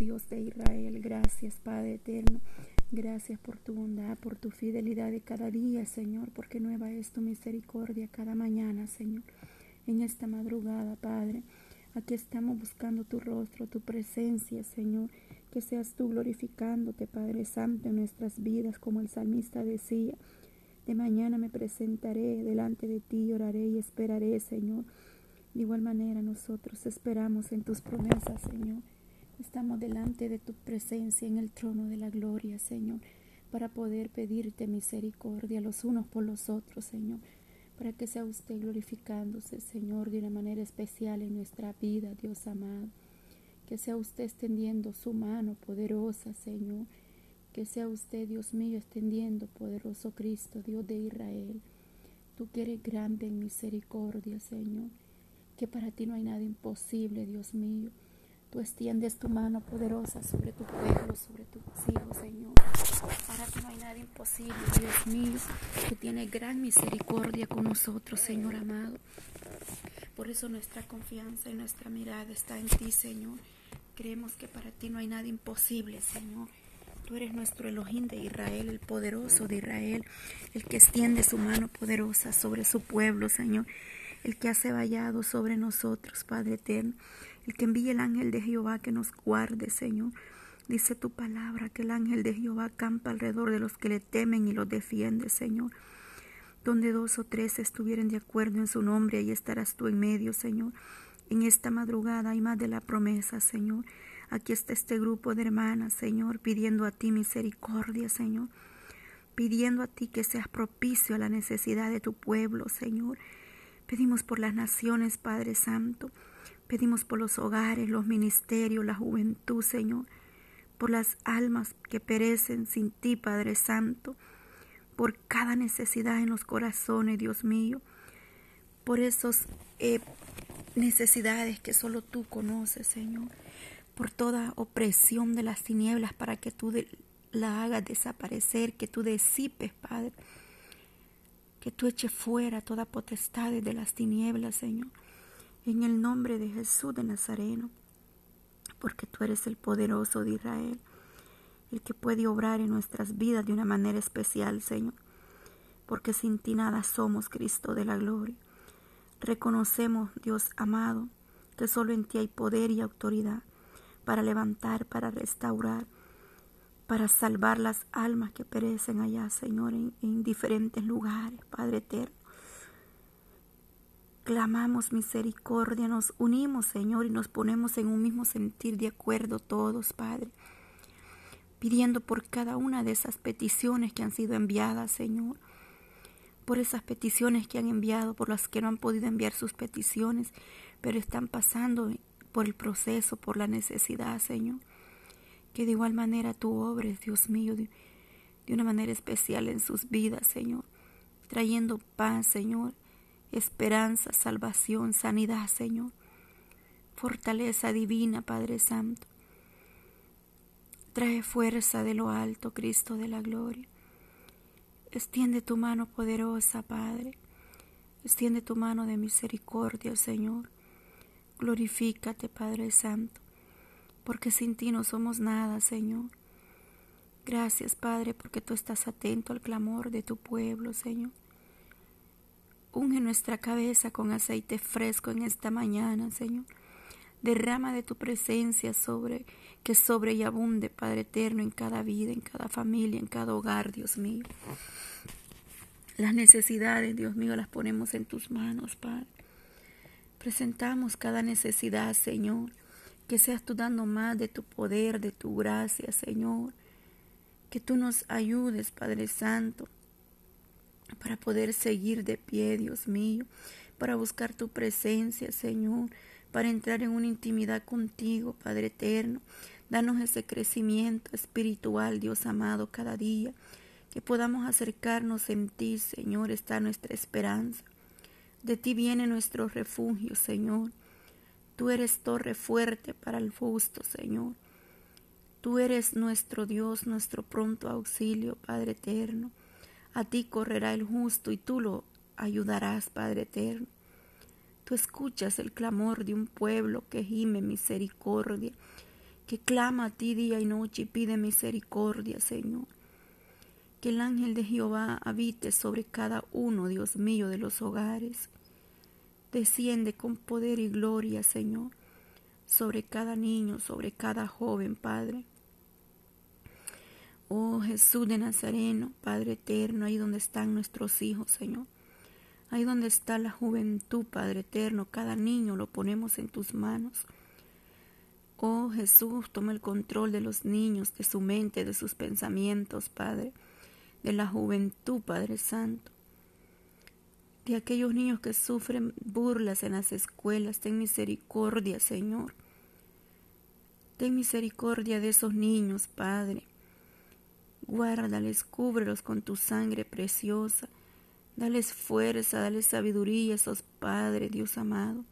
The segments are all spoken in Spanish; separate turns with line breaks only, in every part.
Dios de Israel. Gracias, Padre eterno. Gracias por tu bondad, por tu fidelidad de cada día, Señor, porque nueva es tu misericordia cada mañana, Señor. En esta madrugada, Padre, aquí estamos buscando tu rostro, tu presencia, Señor. Que seas tú glorificándote, Padre Santo, en nuestras vidas, como el salmista decía. De mañana me presentaré delante de ti, oraré y esperaré, Señor. De igual manera nosotros esperamos en tus promesas, Señor. Estamos delante de tu presencia en el trono de la gloria, Señor, para poder pedirte misericordia los unos por los otros, Señor, para que sea usted glorificándose, Señor, de una manera especial en nuestra vida, Dios amado. Que sea usted extendiendo su mano poderosa, Señor. Que sea usted, Dios mío, extendiendo, poderoso Cristo, Dios de Israel. Tú que eres grande en misericordia, Señor. Que para ti no hay nada imposible, Dios mío. Tú extiendes tu mano poderosa sobre tu pueblo, sobre tus hijos, Señor. Para que no hay nada imposible, Dios mío, que tiene gran misericordia con nosotros, Señor amado. Por eso nuestra confianza y nuestra mirada está en ti, Señor. Creemos que para ti no hay nada imposible, Señor. Tú eres nuestro Elohim de Israel, el poderoso de Israel, el que extiende su mano poderosa sobre su pueblo, Señor, el que hace vallado sobre nosotros, Padre eterno el que envíe el ángel de Jehová que nos guarde, Señor. Dice tu palabra que el ángel de Jehová campa alrededor de los que le temen y los defiende, Señor. Donde dos o tres estuvieran de acuerdo en su nombre, ahí estarás tú en medio, Señor. En esta madrugada hay más de la promesa, Señor. Aquí está este grupo de hermanas, Señor, pidiendo a ti misericordia, Señor. Pidiendo a ti que seas propicio a la necesidad de tu pueblo, Señor. Pedimos por las naciones, Padre Santo. Pedimos por los hogares, los ministerios, la juventud, Señor, por las almas que perecen sin ti, Padre Santo, por cada necesidad en los corazones, Dios mío, por esas eh, necesidades que solo tú conoces, Señor, por toda opresión de las tinieblas para que tú la hagas desaparecer, que tú disipes, Padre, que tú eches fuera toda potestad de las tinieblas, Señor en el nombre de Jesús de Nazareno, porque tú eres el poderoso de Israel, el que puede obrar en nuestras vidas de una manera especial, Señor, porque sin ti nada somos, Cristo de la gloria. Reconocemos, Dios amado, que solo en ti hay poder y autoridad para levantar, para restaurar, para salvar las almas que perecen allá, Señor, en, en diferentes lugares, Padre eterno. Clamamos misericordia, nos unimos, Señor, y nos ponemos en un mismo sentir de acuerdo todos, Padre, pidiendo por cada una de esas peticiones que han sido enviadas, Señor, por esas peticiones que han enviado, por las que no han podido enviar sus peticiones, pero están pasando por el proceso, por la necesidad, Señor. Que de igual manera tú obres, Dios mío, de, de una manera especial en sus vidas, Señor, trayendo paz, Señor, esperanza, salvación, sanidad, Señor. Fortaleza divina, Padre Santo. Trae fuerza de lo alto, Cristo de la gloria. Extiende tu mano poderosa, Padre. Extiende tu mano de misericordia, Señor. Glorifícate, Padre Santo, porque sin ti no somos nada, Señor. Gracias, Padre, porque tú estás atento al clamor de tu pueblo, Señor. Unge nuestra cabeza con aceite fresco en esta mañana, Señor. Derrama de tu presencia sobre que sobre y abunde, Padre eterno, en cada vida, en cada familia, en cada hogar, Dios mío. Las necesidades, Dios mío, las ponemos en tus manos, Padre. Presentamos cada necesidad, Señor. Que seas tú dando más de tu poder, de tu gracia, Señor. Que tú nos ayudes, Padre Santo para poder seguir de pie, Dios mío, para buscar tu presencia, Señor, para entrar en una intimidad contigo, Padre eterno. Danos ese crecimiento espiritual, Dios amado, cada día, que podamos acercarnos en ti, Señor, está nuestra esperanza. De ti viene nuestro refugio, Señor. Tú eres torre fuerte para el justo, Señor. Tú eres nuestro Dios, nuestro pronto auxilio, Padre eterno. A ti correrá el justo y tú lo ayudarás, Padre eterno. Tú escuchas el clamor de un pueblo que gime misericordia, que clama a ti día y noche y pide misericordia, Señor. Que el ángel de Jehová habite sobre cada uno, Dios mío, de los hogares. Desciende con poder y gloria, Señor, sobre cada niño, sobre cada joven, Padre. Oh Jesús de Nazareno, Padre eterno, ahí donde están nuestros hijos, Señor. Ahí donde está la juventud, Padre eterno, cada niño lo ponemos en tus manos. Oh Jesús, toma el control de los niños, de su mente, de sus pensamientos, Padre, de la juventud, Padre Santo. De aquellos niños que sufren burlas en las escuelas, ten misericordia, Señor. Ten misericordia de esos niños, Padre. Guárdales, cúbrelos con tu sangre preciosa. Dales fuerza, dales sabiduría a esos padres, Dios amado,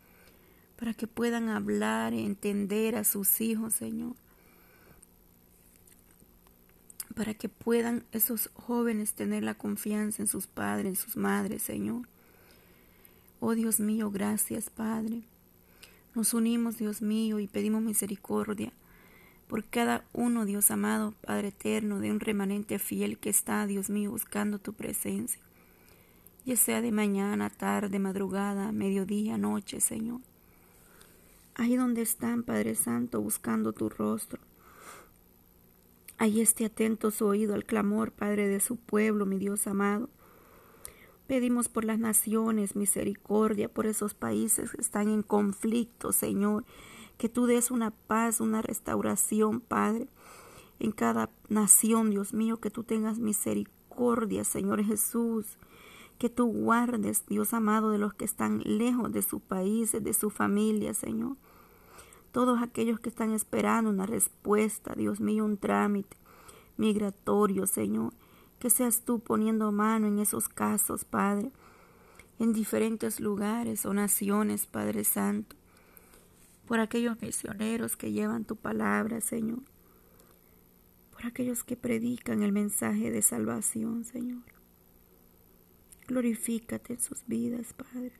para que puedan hablar y entender a sus hijos, Señor. Para que puedan esos jóvenes tener la confianza en sus padres, en sus madres, Señor. Oh Dios mío, gracias, Padre. Nos unimos, Dios mío, y pedimos misericordia por cada uno, Dios amado, Padre eterno, de un remanente fiel que está, Dios mío, buscando tu presencia. Ya sea de mañana, tarde, madrugada, mediodía, noche, Señor. Ahí donde están, Padre Santo, buscando tu rostro. Ahí esté atento su oído al clamor, Padre de su pueblo, mi Dios amado. Pedimos por las naciones misericordia, por esos países que están en conflicto, Señor que tú des una paz, una restauración, Padre, en cada nación, Dios mío, que tú tengas misericordia, Señor Jesús, que tú guardes, Dios amado, de los que están lejos de su país, de su familia, Señor. Todos aquellos que están esperando una respuesta, Dios mío, un trámite migratorio, Señor. Que seas tú poniendo mano en esos casos, Padre, en diferentes lugares o naciones, Padre Santo por aquellos misioneros que llevan tu palabra, Señor, por aquellos que predican el mensaje de salvación, Señor. Glorifícate en sus vidas, Padre.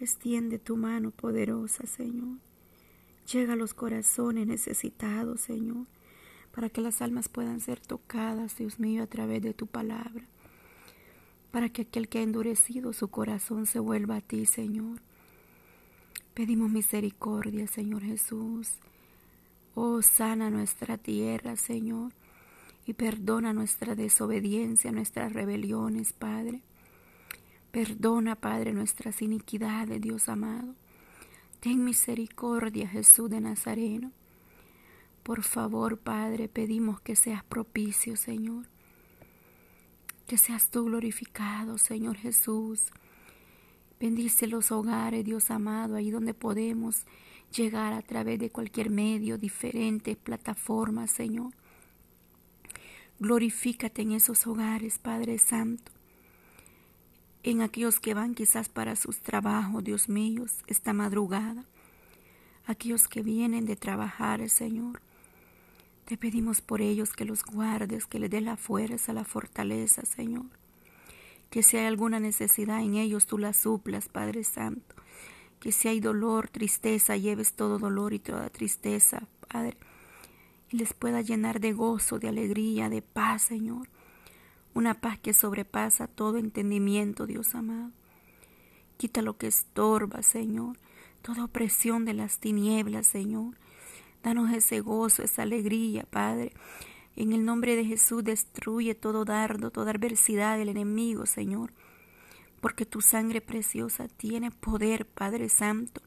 Extiende tu mano poderosa, Señor. Llega a los corazones necesitados, Señor, para que las almas puedan ser tocadas, Dios mío, a través de tu palabra. Para que aquel que ha endurecido su corazón se vuelva a ti, Señor Pedimos misericordia, Señor Jesús. Oh, sana nuestra tierra, Señor, y perdona nuestra desobediencia, nuestras rebeliones, Padre. Perdona, Padre, nuestras iniquidades, Dios amado. Ten misericordia, Jesús de Nazareno. Por favor, Padre, pedimos que seas propicio, Señor. Que seas tú glorificado, Señor Jesús. Bendice los hogares, Dios amado, ahí donde podemos llegar a través de cualquier medio, diferentes plataformas, Señor. Glorifícate en esos hogares, Padre Santo. En aquellos que van quizás para sus trabajos, Dios mío, esta madrugada. Aquellos que vienen de trabajar, Señor. Te pedimos por ellos que los guardes, que les dé la fuerza, la fortaleza, Señor que si hay alguna necesidad en ellos, tú la suplas, Padre Santo. Que si hay dolor, tristeza, lleves todo dolor y toda tristeza, Padre. Y les pueda llenar de gozo, de alegría, de paz, Señor. Una paz que sobrepasa todo entendimiento, Dios amado. Quita lo que estorba, Señor. Toda opresión de las tinieblas, Señor. Danos ese gozo, esa alegría, Padre en el nombre de Jesús destruye todo dardo, toda adversidad del enemigo, Señor. Porque tu sangre preciosa tiene poder, Padre Santo.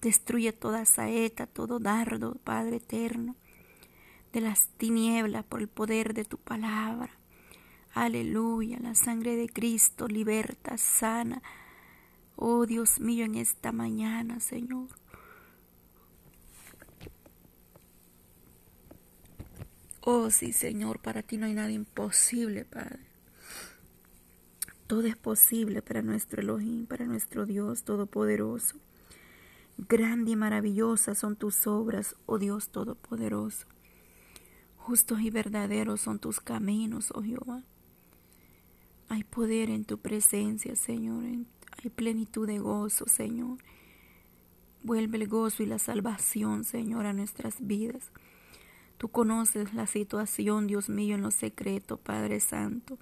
Destruye toda saeta, todo dardo, Padre eterno, de las tinieblas por el poder de tu palabra. Aleluya, la sangre de Cristo liberta, sana. Oh Dios mío, en esta mañana, Señor. Oh sí, Señor, para ti no hay nada imposible, Padre. Todo es posible para nuestro Elohim, para nuestro Dios Todopoderoso. Grande y maravillosa son tus obras, oh Dios Todopoderoso. Justos y verdaderos son tus caminos, oh Jehová. Hay poder en tu presencia, Señor. Hay plenitud de gozo, Señor. Vuelve el gozo y la salvación, Señor, a nuestras vidas. Tú conoces la situación, Dios mío, en lo secreto, Padre Santo.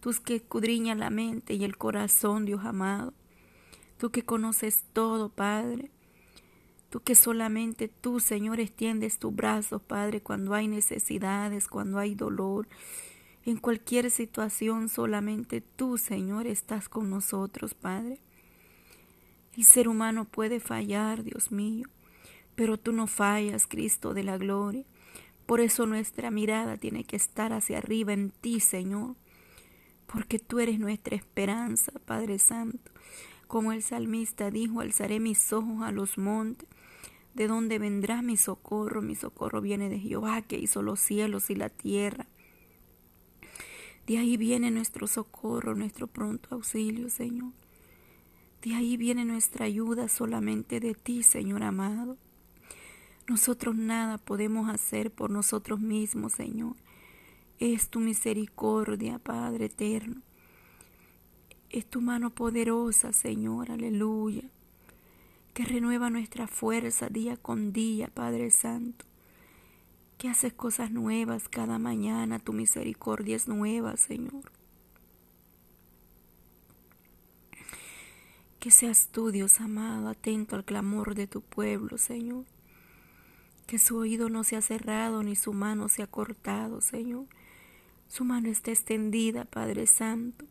Tú que escudriñas la mente y el corazón, Dios amado. Tú que conoces todo, Padre. Tú que solamente tú, Señor, extiendes tus brazos, Padre, cuando hay necesidades, cuando hay dolor. En cualquier situación, solamente tú, Señor, estás con nosotros, Padre. El ser humano puede fallar, Dios mío, pero tú no fallas, Cristo de la gloria. Por eso nuestra mirada tiene que estar hacia arriba en ti, Señor, porque tú eres nuestra esperanza, Padre Santo. Como el salmista dijo, alzaré mis ojos a los montes, de donde vendrá mi socorro. Mi socorro viene de Jehová, que hizo los cielos y la tierra. De ahí viene nuestro socorro, nuestro pronto auxilio, Señor. De ahí viene nuestra ayuda solamente de ti, Señor amado. Nosotros nada podemos hacer por nosotros mismos, Señor. Es tu misericordia, Padre eterno. Es tu mano poderosa, Señor, aleluya, que renueva nuestra fuerza día con día, Padre Santo. Que haces cosas nuevas cada mañana, tu misericordia es nueva, Señor. Que seas tú, Dios amado, atento al clamor de tu pueblo, Señor que su oído no se ha cerrado ni su mano se ha cortado, Señor. Su mano está extendida, Padre Santo.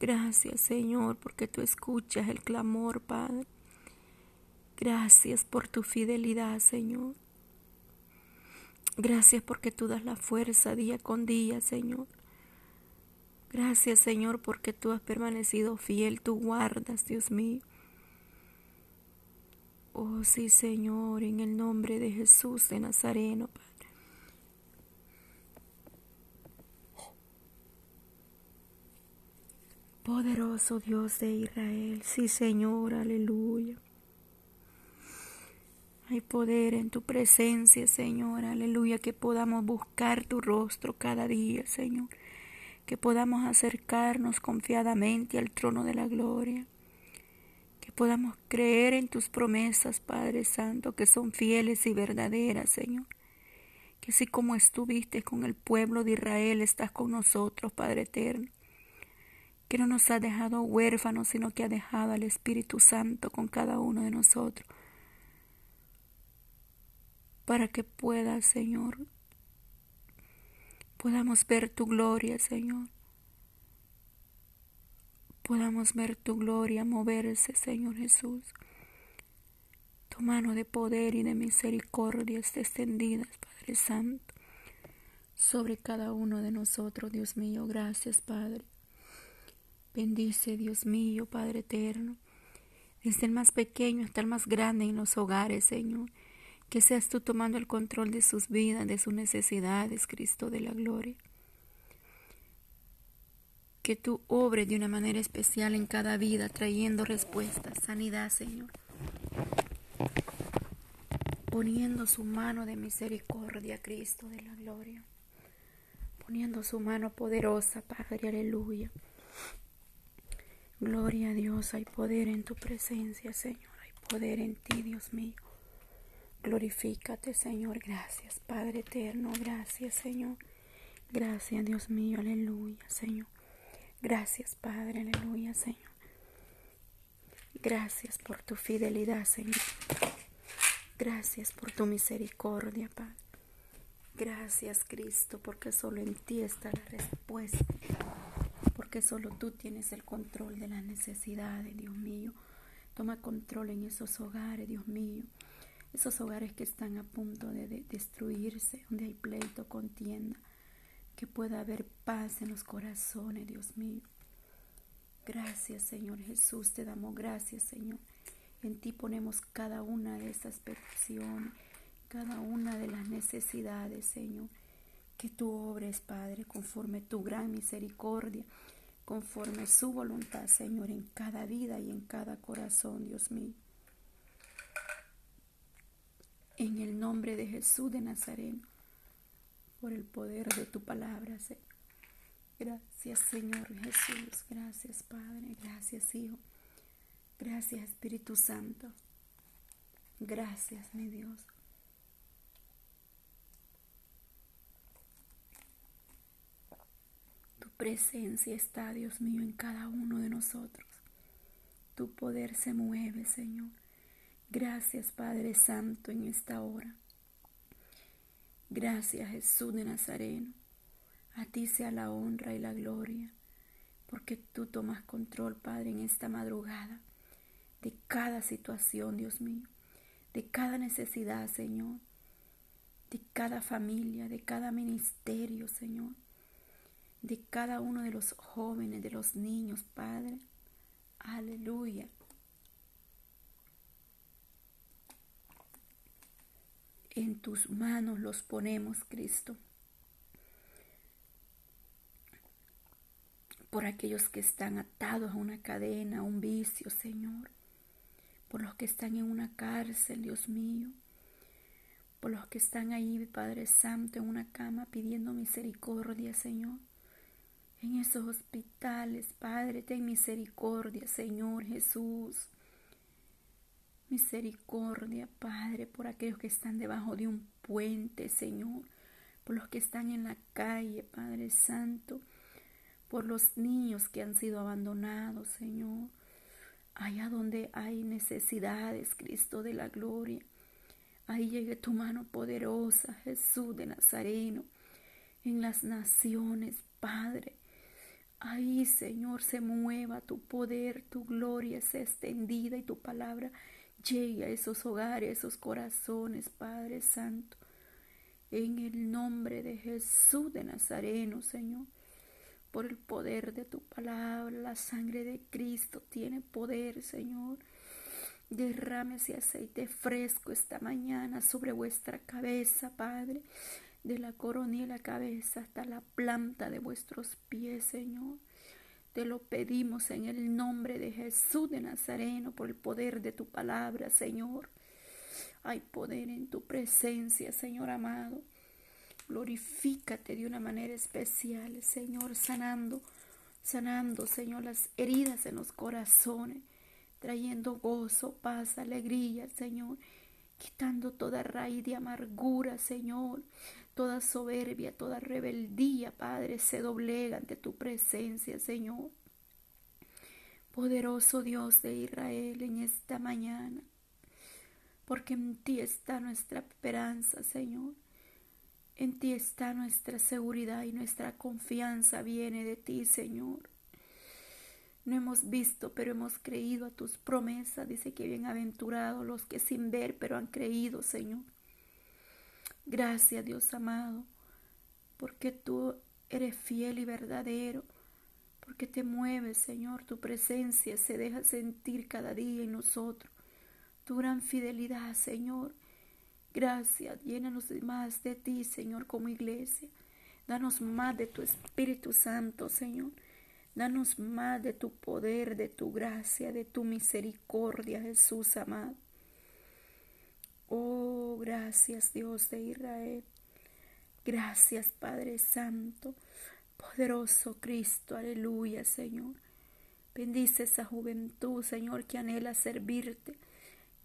Gracias, Señor, porque tú escuchas el clamor, Padre. Gracias por tu fidelidad, Señor. Gracias porque tú das la fuerza día con día, Señor. Gracias, Señor, porque tú has permanecido fiel, tú guardas, Dios mío. Oh sí, Señor, en el nombre de Jesús de Nazareno, Padre. Poderoso Dios de Israel, sí, Señor, aleluya. Hay poder en tu presencia, Señor, aleluya, que podamos buscar tu rostro cada día, Señor, que podamos acercarnos confiadamente al trono de la gloria podamos creer en tus promesas, Padre Santo, que son fieles y verdaderas, Señor. Que así como estuviste con el pueblo de Israel, estás con nosotros, Padre Eterno. Que no nos ha dejado huérfanos, sino que ha dejado al Espíritu Santo con cada uno de nosotros. Para que pueda, Señor, podamos ver tu gloria, Señor podamos ver tu gloria moverse, Señor Jesús. Tu mano de poder y de misericordia esté extendida, Padre Santo, sobre cada uno de nosotros, Dios mío. Gracias, Padre. Bendice, Dios mío, Padre eterno, desde el más pequeño hasta el más grande en los hogares, Señor. Que seas tú tomando el control de sus vidas, de sus necesidades, Cristo de la gloria que tú obres de una manera especial en cada vida, trayendo respuestas, sanidad, Señor. Poniendo su mano de misericordia, Cristo de la gloria. Poniendo su mano poderosa, Padre, aleluya. Gloria a Dios, hay poder en tu presencia, Señor. Hay poder en ti, Dios mío. Glorifícate, Señor. Gracias, Padre eterno. Gracias, Señor. Gracias, Dios mío. Aleluya, Señor. Gracias, Padre, aleluya, Señor. Gracias por tu fidelidad, Señor. Gracias por tu misericordia, Padre. Gracias, Cristo, porque solo en ti está la respuesta. Porque solo tú tienes el control de las necesidades, Dios mío. Toma control en esos hogares, Dios mío. Esos hogares que están a punto de, de destruirse, donde hay pleito, contienda que pueda haber paz en los corazones, Dios mío. Gracias, Señor Jesús, te damos gracias, Señor. En ti ponemos cada una de esas peticiones, cada una de las necesidades, Señor. Que tú obres, Padre, conforme tu gran misericordia, conforme su voluntad, Señor, en cada vida y en cada corazón, Dios mío. En el nombre de Jesús de Nazareno por el poder de tu palabra, Señor. Gracias, Señor Jesús. Gracias, Padre. Gracias, Hijo. Gracias, Espíritu Santo. Gracias, mi Dios. Tu presencia está, Dios mío, en cada uno de nosotros. Tu poder se mueve, Señor. Gracias, Padre Santo, en esta hora. Gracias, Jesús de Nazareno. A ti sea la honra y la gloria, porque tú tomas control, Padre, en esta madrugada, de cada situación, Dios mío, de cada necesidad, Señor, de cada familia, de cada ministerio, Señor, de cada uno de los jóvenes, de los niños, Padre. Aleluya. En tus manos los ponemos, Cristo. Por aquellos que están atados a una cadena, a un vicio, Señor. Por los que están en una cárcel, Dios mío. Por los que están ahí, Padre Santo, en una cama pidiendo misericordia, Señor. En esos hospitales, Padre, ten misericordia, Señor Jesús. Misericordia, Padre, por aquellos que están debajo de un puente, Señor, por los que están en la calle, Padre Santo, por los niños que han sido abandonados, Señor. Allá donde hay necesidades, Cristo de la gloria. Ahí llegue tu mano poderosa, Jesús de Nazareno, en las naciones, Padre. Ahí, Señor, se mueva tu poder, tu gloria sea extendida y tu palabra llegue a esos hogares, a esos corazones, Padre Santo. En el nombre de Jesús de Nazareno, Señor. Por el poder de tu palabra, la sangre de Cristo tiene poder, Señor. Derrame ese aceite fresco esta mañana sobre vuestra cabeza, Padre, de la coronilla de la cabeza hasta la planta de vuestros pies, Señor. Te lo pedimos en el nombre de Jesús de Nazareno, por el poder de tu palabra, Señor. Hay poder en tu presencia, Señor amado. Glorifícate de una manera especial, Señor, sanando, sanando, Señor, las heridas en los corazones, trayendo gozo, paz, alegría, Señor, quitando toda raíz de amargura, Señor, Toda soberbia, toda rebeldía, Padre, se doblega ante tu presencia, Señor. Poderoso Dios de Israel en esta mañana, porque en ti está nuestra esperanza, Señor. En ti está nuestra seguridad y nuestra confianza viene de ti, Señor. No hemos visto, pero hemos creído a tus promesas. Dice que bienaventurados los que sin ver, pero han creído, Señor. Gracias Dios amado, porque tú eres fiel y verdadero, porque te mueves, Señor, tu presencia se deja sentir cada día en nosotros, tu gran fidelidad, Señor. Gracias, llénanos más de ti, Señor, como iglesia. Danos más de tu Espíritu Santo, Señor. Danos más de tu poder, de tu gracia, de tu misericordia, Jesús amado. Oh, gracias Dios de Israel. Gracias Padre Santo, poderoso Cristo, aleluya Señor. Bendice esa juventud, Señor, que anhela servirte,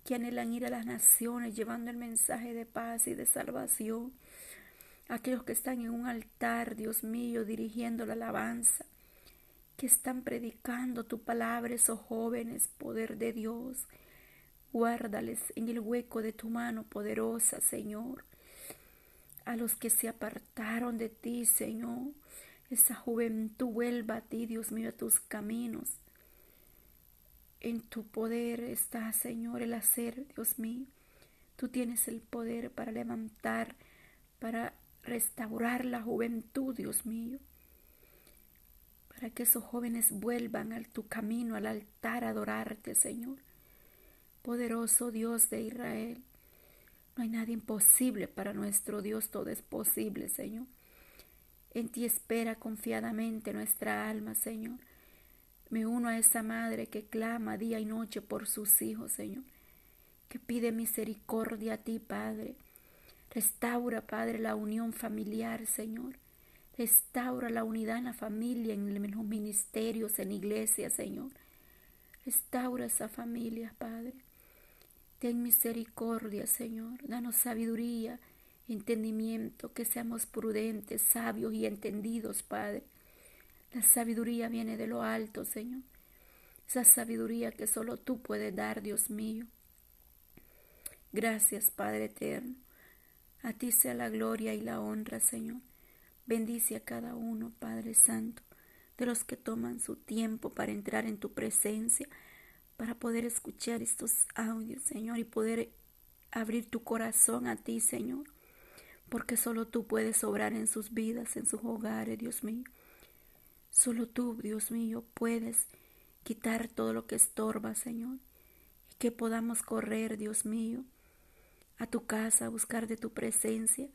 que anhelan ir a las naciones llevando el mensaje de paz y de salvación. Aquellos que están en un altar, Dios mío, dirigiendo la alabanza, que están predicando tu palabra, esos jóvenes, poder de Dios Guárdales en el hueco de tu mano poderosa, Señor. A los que se apartaron de ti, Señor. Esa juventud vuelva a ti, Dios mío, a tus caminos. En tu poder está, Señor, el hacer, Dios mío. Tú tienes el poder para levantar, para restaurar la juventud, Dios mío. Para que esos jóvenes vuelvan a tu camino, al altar, a adorarte, Señor. Poderoso Dios de Israel, no hay nada imposible para nuestro Dios, todo es posible, Señor. En ti espera confiadamente nuestra alma, Señor. Me uno a esa madre que clama día y noche por sus hijos, Señor, que pide misericordia a ti, Padre. Restaura, Padre, la unión familiar, Señor. Restaura la unidad en la familia, en los ministerios, en iglesia, Señor. Restaura esa familia, Padre. Ten misericordia, Señor. Danos sabiduría, entendimiento, que seamos prudentes, sabios y entendidos, Padre. La sabiduría viene de lo alto, Señor. Esa sabiduría que solo tú puedes dar, Dios mío. Gracias, Padre eterno. A ti sea la gloria y la honra, Señor. Bendice a cada uno, Padre Santo, de los que toman su tiempo para entrar en tu presencia, para poder escuchar estos audios, Señor, y poder abrir tu corazón a ti, Señor, porque solo tú puedes obrar en sus vidas, en sus hogares, Dios mío. Solo tú, Dios mío, puedes quitar todo lo que estorba, Señor, y que podamos correr, Dios mío, a tu casa a buscar de tu presencia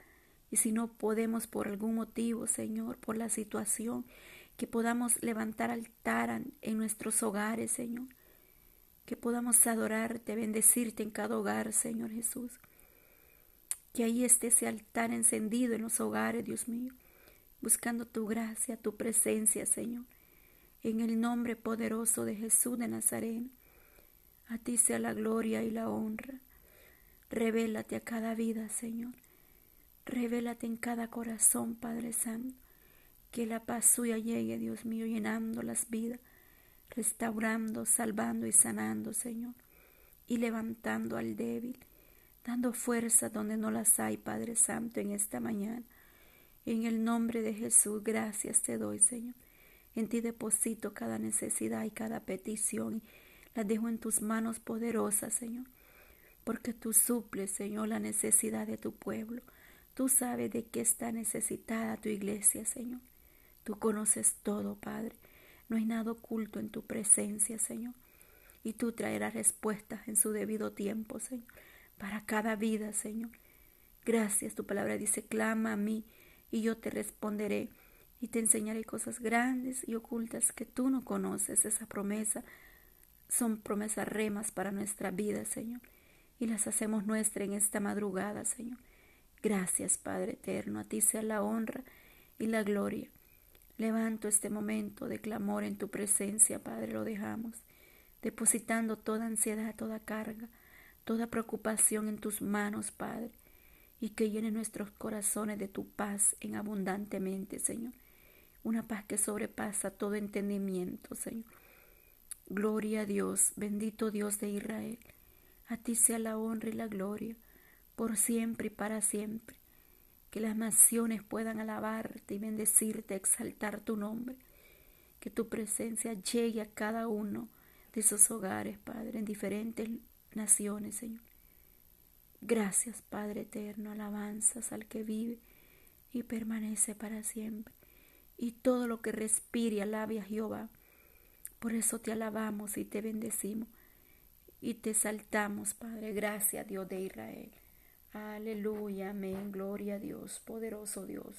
y si no podemos por algún motivo, Señor, por la situación, que podamos levantar altar en nuestros hogares, Señor. Que podamos adorarte, bendecirte en cada hogar, Señor Jesús. Que ahí esté ese altar encendido en los hogares, Dios mío, buscando tu gracia, tu presencia, Señor. En el nombre poderoso de Jesús de Nazaret, a ti sea la gloria y la honra. Revélate a cada vida, Señor. Revélate en cada corazón, Padre Santo. Que la paz suya llegue, Dios mío, llenando las vidas, restaurando, salvando y sanando, Señor. Y levantando al débil, dando fuerza donde no las hay, Padre Santo, en esta mañana. En el nombre de Jesús, gracias te doy, Señor. En ti deposito cada necesidad y cada petición. Las dejo en tus manos poderosas, Señor. Porque tú suples, Señor, la necesidad de tu pueblo. Tú sabes de qué está necesitada tu iglesia, Señor. Tú conoces todo, Padre. No hay nada oculto en tu presencia, Señor. Y tú traerás respuestas en su debido tiempo, Señor, para cada vida, Señor. Gracias, tu palabra dice, clama a mí y yo te responderé y te enseñaré cosas grandes y ocultas que tú no conoces. Esa promesa son promesas remas para nuestra vida, Señor. Y las hacemos nuestra en esta madrugada, Señor. Gracias, Padre eterno, a ti sea la honra y la gloria. Levanto este momento de clamor en tu presencia, Padre, lo dejamos, depositando toda ansiedad, toda carga, toda preocupación en tus manos, Padre, y que llene nuestros corazones de tu paz en abundantemente, Señor. Una paz que sobrepasa todo entendimiento, Señor. Gloria a Dios, bendito Dios de Israel. A ti sea la honra y la gloria por siempre y para siempre. Que las naciones puedan alabarte y bendecirte, exaltar tu nombre. Que tu presencia llegue a cada uno de esos hogares, Padre, en diferentes naciones, Señor. Gracias, Padre eterno, alabanzas al que vive y permanece para siempre. Y todo lo que respire, alabe a Jehová. Por eso te alabamos y te bendecimos y te saltamos, Padre. Gracias, Dios de Israel. Aleluya, amén, gloria a Dios, poderoso Dios.